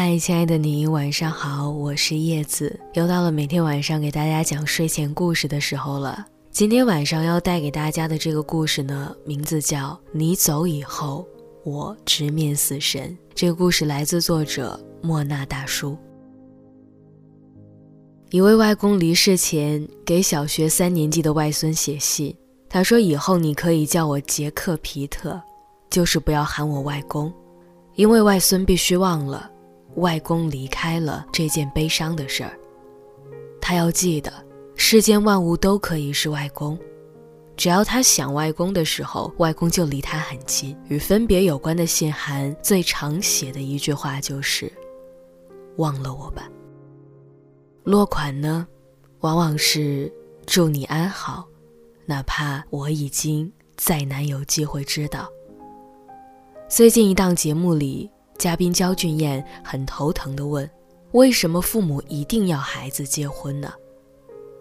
嗨，亲爱的你，晚上好，我是叶子，又到了每天晚上给大家讲睡前故事的时候了。今天晚上要带给大家的这个故事呢，名字叫《你走以后，我直面死神》。这个故事来自作者莫那大叔。一位外公离世前给小学三年级的外孙写信，他说：“以后你可以叫我杰克皮特，就是不要喊我外公，因为外孙必须忘了。”外公离开了这件悲伤的事儿，他要记得，世间万物都可以是外公，只要他想外公的时候，外公就离他很近。与分别有关的信函最常写的一句话就是“忘了我吧”。落款呢，往往是“祝你安好”，哪怕我已经再难有机会知道。最近一档节目里。嘉宾焦俊艳很头疼地问：“为什么父母一定要孩子结婚呢？”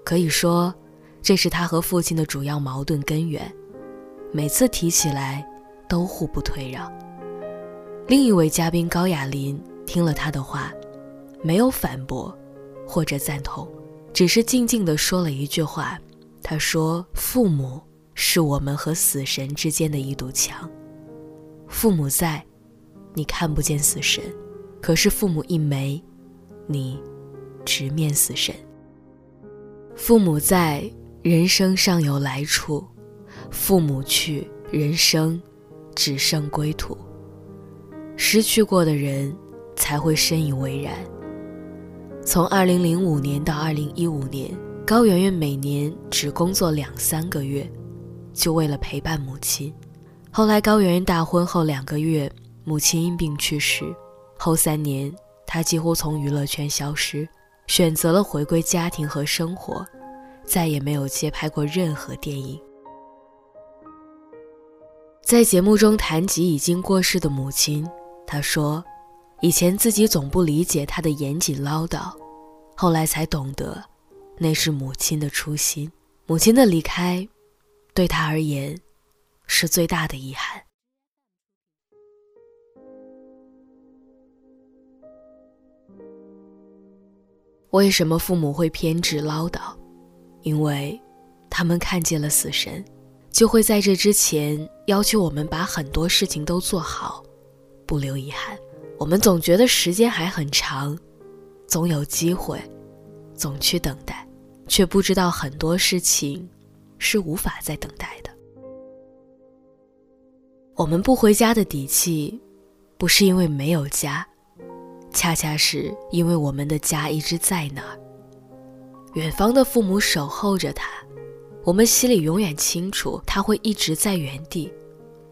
可以说，这是他和父亲的主要矛盾根源。每次提起来，都互不退让。另一位嘉宾高雅琳听了他的话，没有反驳，或者赞同，只是静静地说了一句话：“他说，父母是我们和死神之间的一堵墙，父母在。”你看不见死神，可是父母一没，你直面死神。父母在，人生尚有来处；父母去，人生只剩归途。失去过的人才会深以为然。从二零零五年到二零一五年，高圆圆每年只工作两三个月，就为了陪伴母亲。后来高圆圆大婚后两个月。母亲因病去世，后三年，他几乎从娱乐圈消失，选择了回归家庭和生活，再也没有接拍过任何电影。在节目中谈及已经过世的母亲，他说：“以前自己总不理解她的严谨唠叨，后来才懂得，那是母亲的初心。母亲的离开，对他而言，是最大的遗憾。”为什么父母会偏执唠叨？因为，他们看见了死神，就会在这之前要求我们把很多事情都做好，不留遗憾。我们总觉得时间还很长，总有机会，总去等待，却不知道很多事情是无法再等待的。我们不回家的底气，不是因为没有家。恰恰是因为我们的家一直在那儿，远方的父母守候着他，我们心里永远清楚他会一直在原地，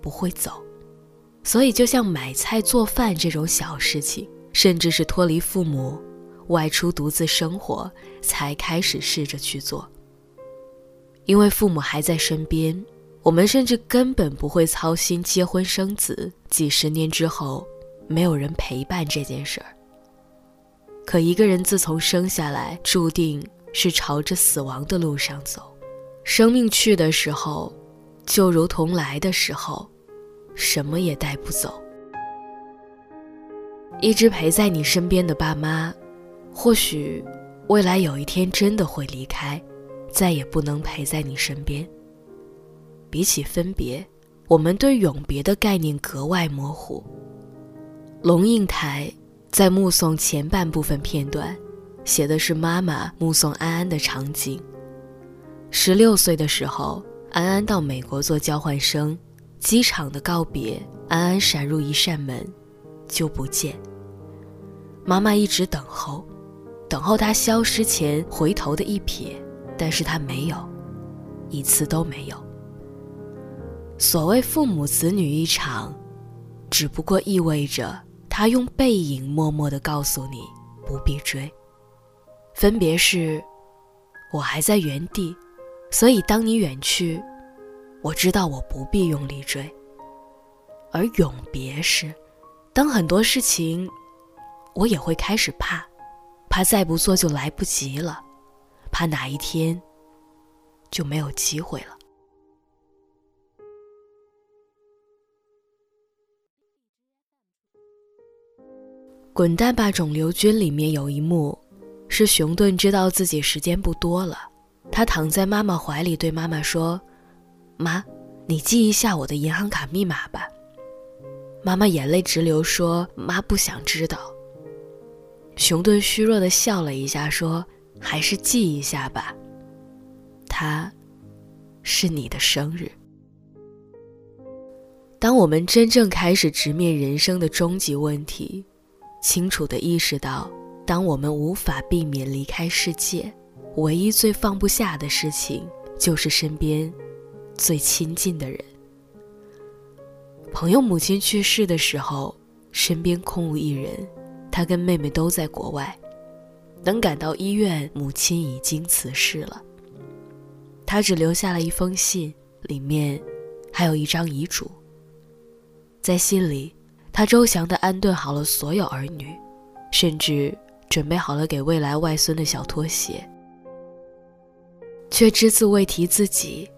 不会走。所以，就像买菜、做饭这种小事情，甚至是脱离父母，外出独自生活，才开始试着去做。因为父母还在身边，我们甚至根本不会操心结婚生子，几十年之后没有人陪伴这件事儿。可一个人自从生下来，注定是朝着死亡的路上走。生命去的时候，就如同来的时候，什么也带不走。一直陪在你身边的爸妈，或许未来有一天真的会离开，再也不能陪在你身边。比起分别，我们对永别的概念格外模糊。龙应台。在目送前半部分片段，写的是妈妈目送安安的场景。十六岁的时候，安安到美国做交换生，机场的告别，安安闪入一扇门，就不见。妈妈一直等候，等候他消失前回头的一瞥，但是他没有，一次都没有。所谓父母子女一场，只不过意味着。他用背影默默地告诉你，不必追。分别是，我还在原地，所以当你远去，我知道我不必用力追。而永别是，当很多事情，我也会开始怕，怕再不做就来不及了，怕哪一天就没有机会了。滚蛋吧，肿瘤君》里面有一幕，是熊顿知道自己时间不多了，他躺在妈妈怀里，对妈妈说：“妈，你记一下我的银行卡密码吧。”妈妈眼泪直流，说：“妈不想知道。”熊顿虚弱的笑了一下，说：“还是记一下吧。他，是你的生日。”当我们真正开始直面人生的终极问题，清楚的意识到，当我们无法避免离开世界，唯一最放不下的事情，就是身边最亲近的人。朋友母亲去世的时候，身边空无一人。他跟妹妹都在国外，等赶到医院，母亲已经辞世了。他只留下了一封信，里面还有一张遗嘱。在信里，他周详地安顿好了所有儿女，甚至准备好了给未来外孙的小拖鞋，却只字未提自己，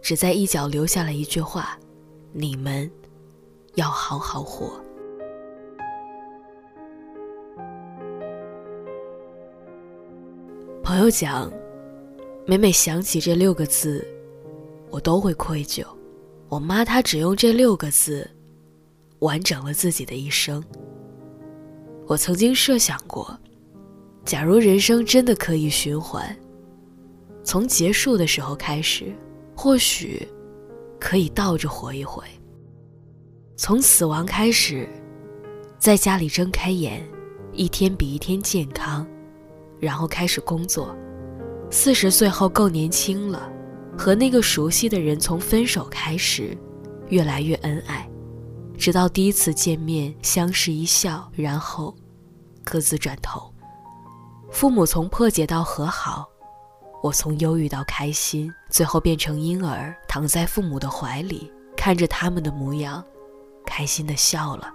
只在一角留下了一句话：“你们要好好活。”朋友讲，每每想起这六个字，我都会愧疚。我妈她只用这六个字，完整了自己的一生。我曾经设想过，假如人生真的可以循环，从结束的时候开始，或许可以倒着活一回。从死亡开始，在家里睁开眼，一天比一天健康。然后开始工作，四十岁后够年轻了，和那个熟悉的人从分手开始，越来越恩爱，直到第一次见面相视一笑，然后各自转头。父母从破解到和好，我从忧郁到开心，最后变成婴儿，躺在父母的怀里，看着他们的模样，开心的笑了。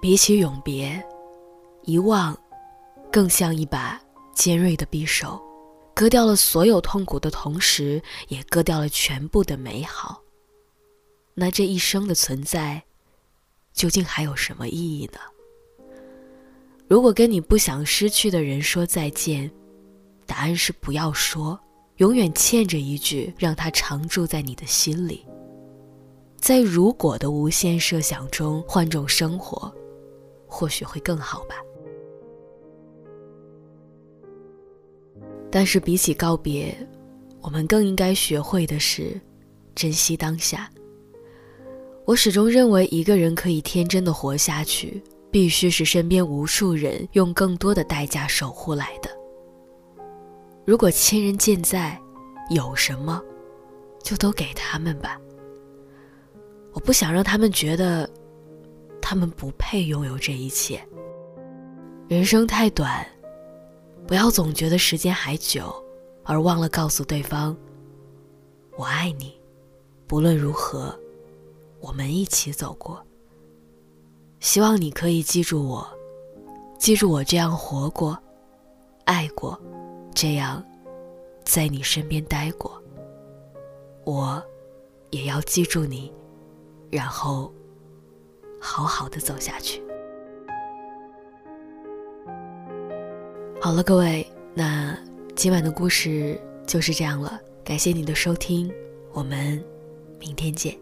比起永别。遗忘，更像一把尖锐的匕首，割掉了所有痛苦的同时，也割掉了全部的美好。那这一生的存在，究竟还有什么意义呢？如果跟你不想失去的人说再见，答案是不要说，永远欠着一句，让他常住在你的心里。在如果的无限设想中换种生活，或许会更好吧。但是比起告别，我们更应该学会的是珍惜当下。我始终认为，一个人可以天真的活下去，必须是身边无数人用更多的代价守护来的。如果亲人健在，有什么，就都给他们吧。我不想让他们觉得，他们不配拥有这一切。人生太短。不要总觉得时间还久，而忘了告诉对方“我爱你”。不论如何，我们一起走过。希望你可以记住我，记住我这样活过、爱过，这样在你身边待过。我也要记住你，然后好好的走下去。好了，各位，那今晚的故事就是这样了。感谢你的收听，我们明天见。